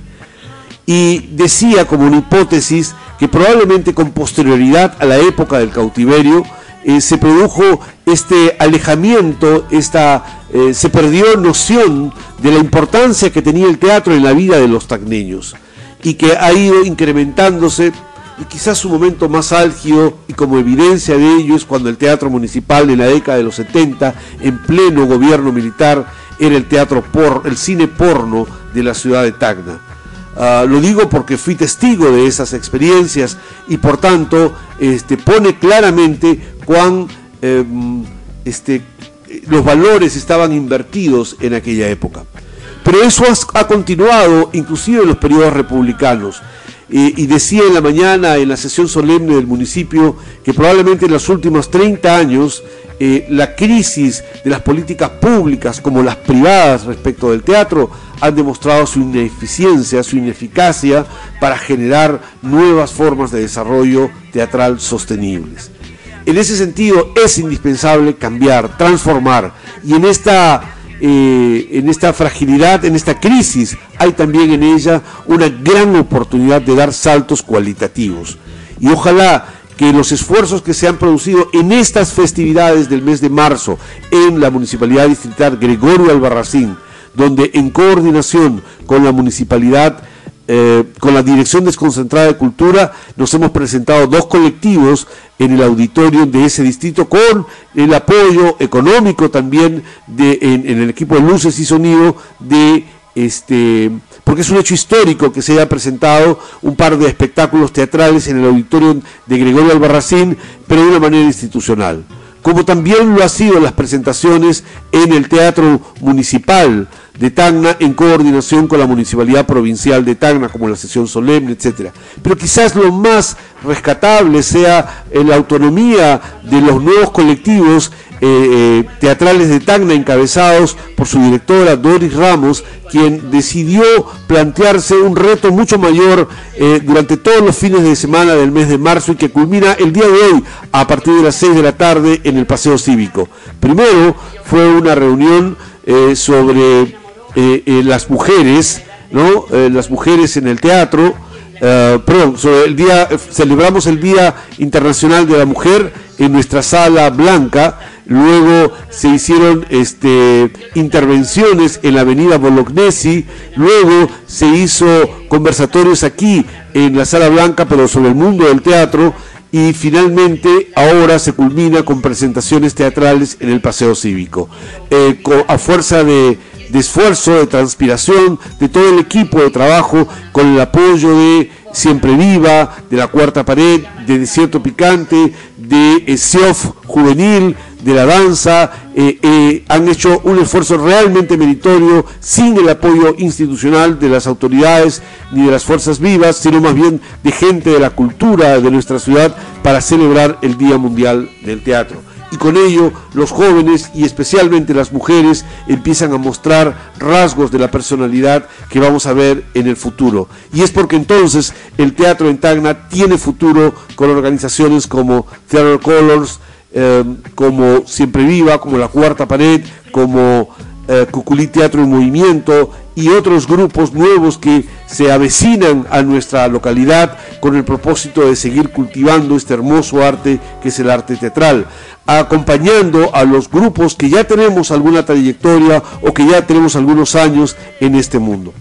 Y decía como una hipótesis que probablemente con posterioridad a la época del cautiverio, eh, se produjo este alejamiento, esta, eh, se perdió noción de la importancia que tenía el teatro en la vida de los tacneños y que ha ido incrementándose y quizás su momento más álgido y como evidencia de ello es cuando el teatro municipal en la década de los 70 en pleno gobierno militar era el teatro por el cine porno de la ciudad de Tacna. Ah, lo digo porque fui testigo de esas experiencias y por tanto este, pone claramente cuán em, este, los valores estaban invertidos en aquella época. Pero eso ha, continuado inclusive en los periodos republicanos. y decía en la mañana, en la sesión solemne del municipio, que probablemente en los últimos 30 años eh, la crisis de las políticas públicas como las privadas respecto del teatro han demostrado su ineficiencia, su ineficacia para generar nuevas formas de desarrollo teatral sostenibles. En ese sentido es indispensable cambiar, transformar y en esta, eh, en esta fragilidad, en esta crisis, hay también en ella una gran oportunidad de dar saltos cualitativos. Y ojalá que los esfuerzos que se han producido en estas festividades del mes de marzo en la Municipalidad Distrital Gregorio Albarracín, donde en coordinación con la Municipalidad, eh, con la Dirección Desconcentrada de Cultura, nos hemos presentado dos colectivos en el auditorio de ese distrito con el apoyo económico también de, en, el equipo de luces y sonido de este porque es un hecho histórico que se haya presentado un par de espectáculos teatrales en el auditorio de Gregorio Albarracín, pero de una manera institucional. como también lo ha sido las presentaciones en el Teatro Municipal de Tacna en coordinación con la Municipalidad Provincial de Tacna, como la sesión solemne, etcétera. Pero quizás lo más rescatable sea eh, la autonomía de los nuevos colectivos eh, eh, teatrales de Tacna encabezados por su directora Doris Ramos, quien decidió plantearse un reto mucho mayor durante todos los fines de semana del mes de marzo y que culmina el día de hoy a partir de las 6 de la tarde en el Paseo Cívico. Primero fue una reunión sobre eh, eh, las mujeres, ¿no? Eh, las mujeres en el teatro. perdón, el día, celebramos el Día Internacional de la Mujer en nuestra sala blanca. Luego se hicieron este, intervenciones en la avenida Bolognesi. Luego se hizo conversatorios aquí en la sala blanca, pero sobre el mundo del teatro y finalmente ahora se culmina con presentaciones teatrales en el Paseo Cívico. a fuerza de de esfuerzo, de transpiración, de todo el equipo de trabajo, con el apoyo de Siempre Viva, de la Cuarta Pared, de Desierto Picante, de SEOF Juvenil, de la danza, eh, eh, han hecho un esfuerzo realmente meritorio sin el apoyo institucional de las autoridades ni de las fuerzas vivas, sino más bien de gente de la cultura de nuestra ciudad para celebrar el Día Mundial del Teatro y con ello los jóvenes y especialmente las mujeres empiezan a mostrar rasgos de la personalidad que vamos a ver en el futuro. Y es porque entonces el teatro en Tacna tiene futuro con organizaciones como Theater Colors, eh, como Siempre Viva, como La Cuarta Pared, como eh, Cuculí Teatro en Movimiento y otros grupos nuevos que se avecinan a nuestra localidad con el propósito de seguir cultivando este hermoso arte que es el arte teatral, acompañando a los grupos que ya tenemos alguna trayectoria o que ya tenemos algunos años en este mundo.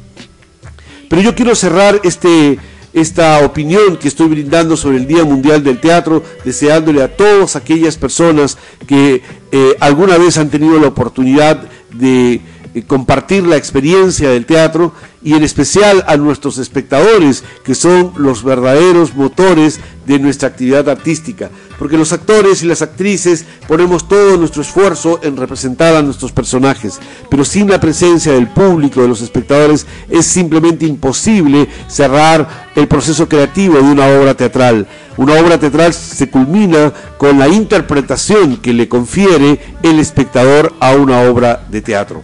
Pero yo quiero cerrar este, esta opinión que estoy brindando sobre el Día Mundial del Teatro, deseándole a todas aquellas personas que eh, alguna vez han tenido la oportunidad de eh, compartir la experiencia del teatro y en especial a nuestros espectadores, que son los verdaderos motores de nuestra actividad artística. Porque los actores y las actrices ponemos todo nuestro esfuerzo en representar a nuestros personajes, pero sin la presencia del público, de los espectadores, es simplemente imposible cerrar el proceso creativo de una obra teatral. Una obra teatral se culmina con la interpretación que le confiere el espectador a una obra de teatro.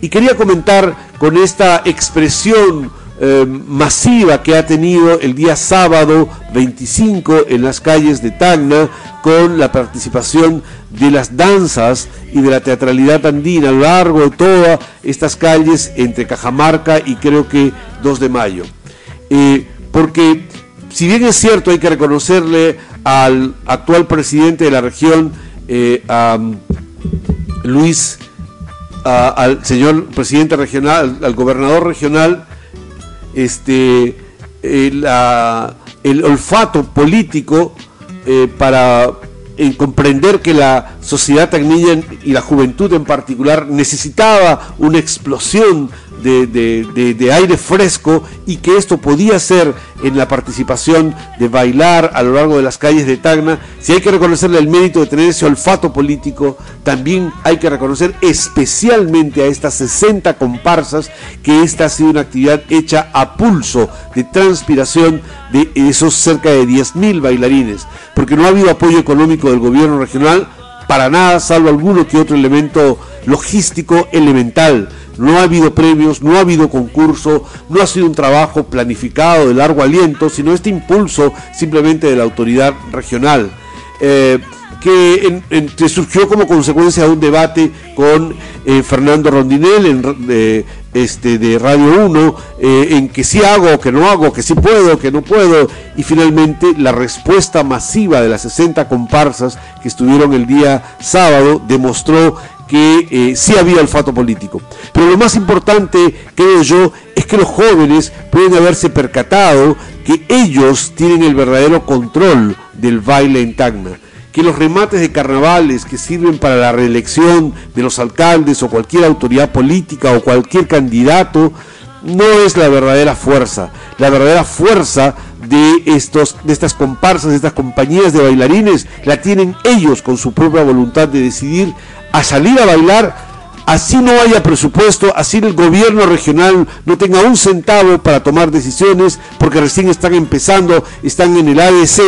Y quería comentar con esta expresión eh, masiva que ha tenido el día sábado 25 en las calles de Tacna con la participación de las danzas y de la teatralidad andina a lo largo de todas estas calles entre Cajamarca y creo que 2 de mayo. Eh, porque si bien es cierto hay que reconocerle al actual presidente de la región, eh, a Luis al señor presidente regional, al, gobernador regional, este, el, el olfato político eh, para comprender que la sociedad tacnilla y la juventud en particular necesitaba una explosión de, aire fresco y que esto podía ser en la participación de bailar a lo largo de las calles de Tacna. Si hay que reconocerle el mérito de tener ese olfato político, también hay que reconocer especialmente a estas 60 comparsas que esta ha sido una actividad hecha a pulso de transpiración de esos cerca de 10.000 bailarines, porque no ha habido apoyo económico del gobierno regional para nada, salvo alguno que otro elemento logístico elemental no ha habido premios, no ha habido concurso, no ha sido un trabajo planificado de largo aliento, sino este impulso simplemente de la autoridad regional. Eh, que surgió como consecuencia de un debate con eh, Fernando Rondinel en, este, de Radio 1, eh, en que sí hago, que no hago, que sí puedo, que no puedo, y finalmente la respuesta masiva de las 60 comparsas que estuvieron el día sábado demostró que eh, sí había olfato político. Pero lo más importante, creo yo, es que los jóvenes pueden haberse percatado que ellos tienen el verdadero control del baile en Tacna. Que los remates de carnavales que sirven para la reelección de los alcaldes o cualquier autoridad política o cualquier candidato no es la verdadera fuerza. La verdadera fuerza de, estos, de estas comparsas, de estas compañías de bailarines, la tienen ellos con su propia voluntad de decidir a salir a bailar así no haya presupuesto, así el gobierno regional no tenga un centavo para tomar decisiones, porque recién están empezando, están en el ADC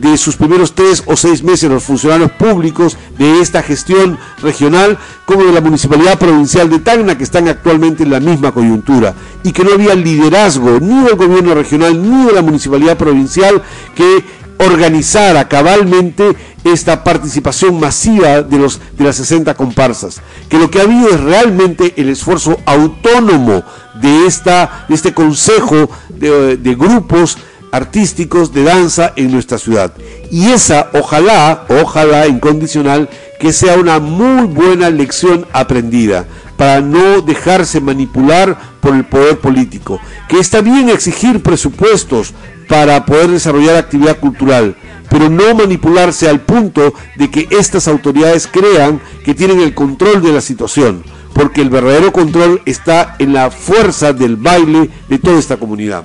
de sus primeros tres o seis meses los funcionarios públicos de esta gestión regional, como de la Municipalidad Provincial de Tacna, que están actualmente en la misma coyuntura, y que no había liderazgo ni del gobierno regional ni de la Municipalidad Provincial que organizara cabalmente esta participación masiva de, los, de las 60 comparsas, que lo que ha habido es realmente el esfuerzo autónomo de, esta, de este consejo de, de grupos artísticos de danza en nuestra ciudad. Y esa, ojalá, ojalá incondicional, que sea una muy buena lección aprendida para no dejarse manipular por el poder político. Que está bien exigir presupuestos para poder desarrollar actividad cultural, pero no manipularse al punto de que estas autoridades crean que tienen el control de la situación, porque el verdadero control está en la fuerza del baile de toda esta comunidad.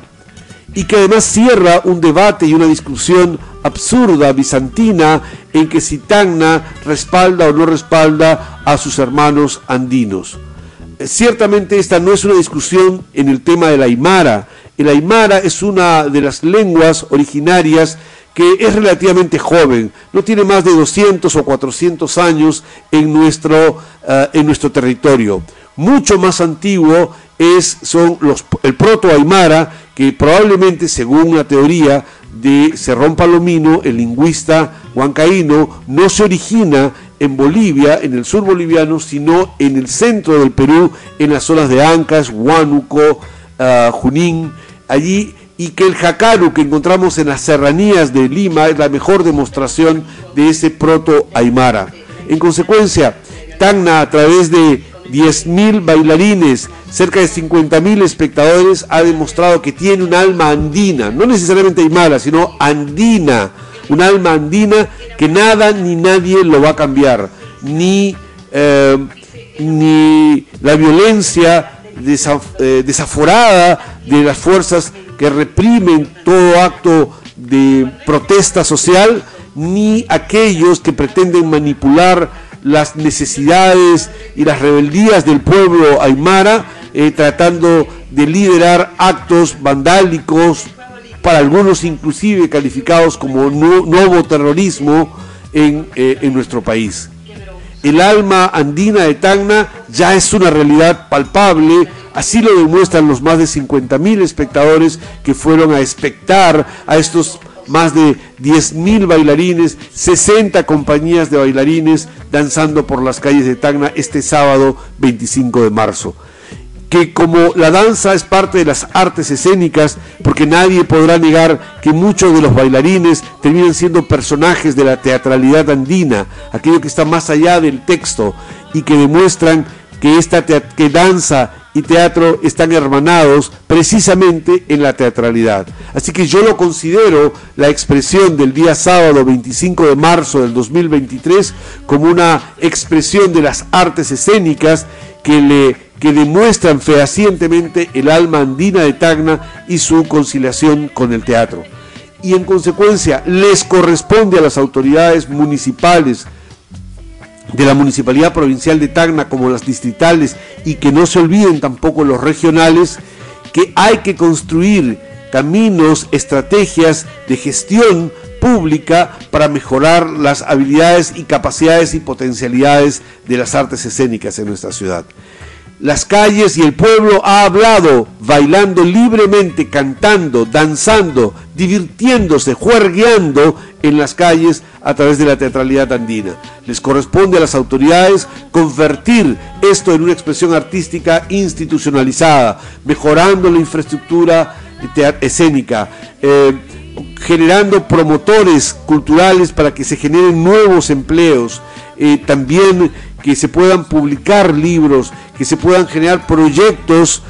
Y que además cierra un debate y una discusión absurda, bizantina, en que si Tacna respalda o no respalda a sus hermanos andinos. Ciertamente esta no es una discusión en el tema de la Aymara. El Aymara es una de las lenguas originarias que es relativamente joven, no tiene más de 200 o 400 años en nuestro, eh, en nuestro territorio. Mucho más antiguo es, son los, el proto-aymara, que probablemente, según una teoría de Cerrón Palomino, el lingüista huancaíno, no se origina en Bolivia, en el sur boliviano, sino en el centro del Perú, en las zonas de Ancas, Huánuco, eh, Junín. Allí y que el jacaru que encontramos en las serranías de Lima es la mejor demostración de ese proto aymara. En consecuencia, Tacna a través de 10.000 bailarines, cerca de 50.000 espectadores, ha demostrado que tiene un alma andina, no necesariamente aymara, sino andina, un alma andina que nada ni nadie lo va a cambiar, ni, eh, ni la violencia eh, desaforada de las fuerzas que reprimen todo acto de protesta social, ni aquellos que pretenden manipular las necesidades y las rebeldías del pueblo aymara, eh, tratando de liderar actos vandálicos, para algunos inclusive calificados como nuevo terrorismo en, eh, en nuestro país. El alma andina de Tacna ya es una realidad palpable Así lo demuestran los más de 50.000 espectadores que fueron a espectar a estos más de 10.000 bailarines, 60 compañías de bailarines danzando por las calles de Tacna este sábado 25 de marzo. Que como la danza es parte de las artes escénicas, porque nadie podrá negar que muchos de los bailarines terminan siendo personajes de la teatralidad andina, aquello que está más allá del texto y que demuestran que esta que danza y teatro están hermanados precisamente en la teatralidad. Así que yo lo considero la expresión del día sábado 25 de marzo del 2023 como una expresión de las artes escénicas que le que demuestran fehacientemente el alma andina de Tacna y su conciliación con el teatro. Y en consecuencia les corresponde a las autoridades municipales, de la Municipalidad Provincial de Tacna como las distritales y que no se olviden tampoco los regionales, que hay que construir caminos, estrategias de gestión pública para mejorar las habilidades y capacidades y potencialidades de las artes escénicas en nuestra ciudad las calles y el pueblo ha hablado, bailando libremente, cantando, danzando, divirtiéndose, juergueando en las calles a través de la teatralidad andina. Les corresponde a las autoridades convertir esto en una expresión artística institucionalizada, mejorando la infraestructura escénica, eh, generando promotores culturales para que se generen nuevos empleos, eh, también que se puedan publicar libros, que se puedan generar proyectos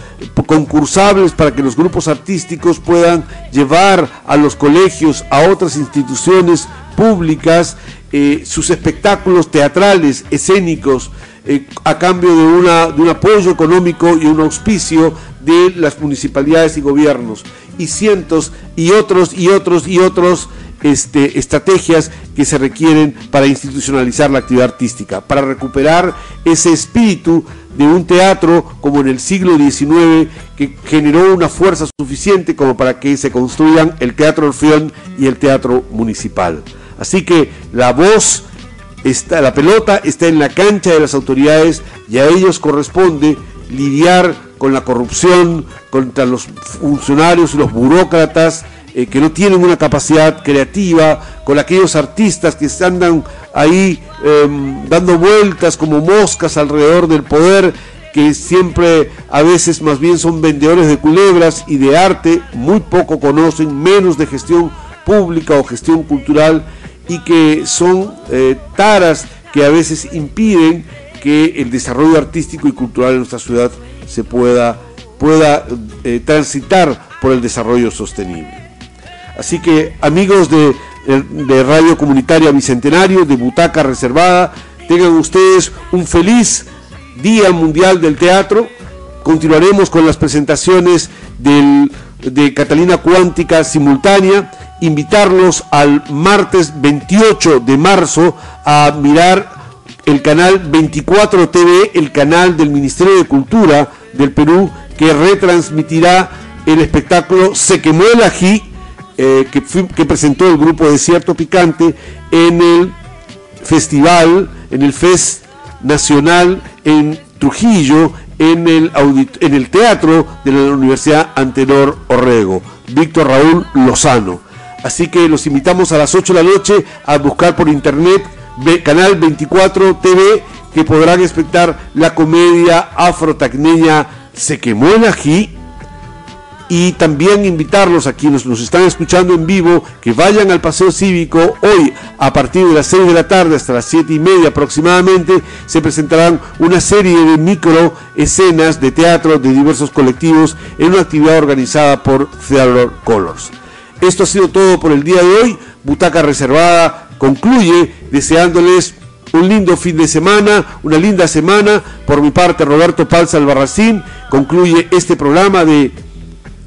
concursables para que los grupos artísticos puedan llevar a los colegios, a otras instituciones públicas, eh, sus espectáculos teatrales, escénicos, eh, a cambio de, una, de un apoyo económico y un auspicio de las municipalidades y gobiernos. Y cientos y otros y otros y otros este, estrategias que se requieren para institucionalizar la actividad artística, para recuperar ese espíritu de un teatro como en el siglo XIX que generó una fuerza suficiente como para que se construyan el Teatro Orfeón y el Teatro Municipal. Así que la voz está, la pelota está en la cancha de las autoridades y a ellos corresponde lidiar con la corrupción, contra los funcionarios y los burócratas eh, que no tienen una capacidad creativa, con aquellos artistas que andan ahí em, dando vueltas como moscas alrededor del poder, que siempre a veces más bien son vendedores de culebras y de arte, muy poco conocen, menos de gestión pública o gestión cultural, y que son eh, taras que a veces impiden que el desarrollo artístico y cultural en nuestra ciudad se pueda, pueda eh, transitar por el desarrollo sostenible. Así que amigos de, de Radio Comunitaria Bicentenario, de Butaca Reservada, tengan ustedes un feliz Día Mundial del Teatro. Continuaremos con las presentaciones del, de Catalina Cuántica simultánea. Invitarlos al martes 28 de marzo a mirar el canal 24 TV, el canal del Ministerio de Cultura del Perú, que retransmitirá el espectáculo Se quemó el ají, eh, que, presentó el grupo Desierto Picante en el festival, en el Fest Nacional en Trujillo, en el, en el teatro de la Universidad Antenor Orrego, Víctor Raúl Lozano. Así que los invitamos a las 8 de la noche a buscar por internet Canal 24 TV que podrán espectar la comedia afrotacneña Se quemó el ají y también invitarlos a quienes nos están escuchando en vivo que vayan al paseo cívico hoy a partir de las 6 de la tarde hasta las 7 y media aproximadamente se presentarán una serie de micro escenas de teatro de diversos colectivos en una actividad organizada por Theater Colors. Esto ha sido todo por el día de hoy. Butaca reservada concluye deseándoles un lindo fin de semana, una linda semana. Por mi parte, Roberto Palza Albarracín concluye este programa de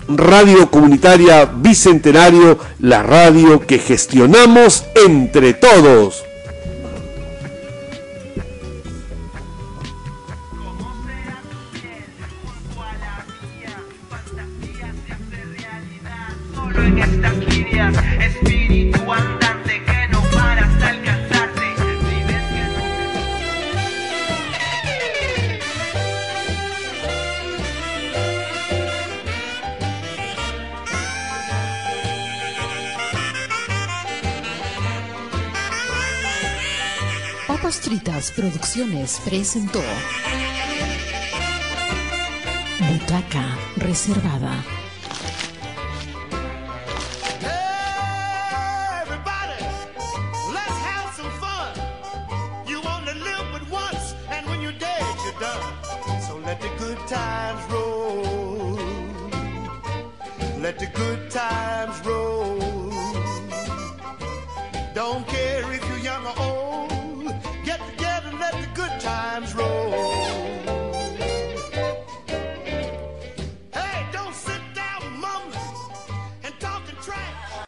Radio Comunitaria Bicentenario, la radio que gestionamos entre todos. Producciones presentó Butaca Reservada. let the good times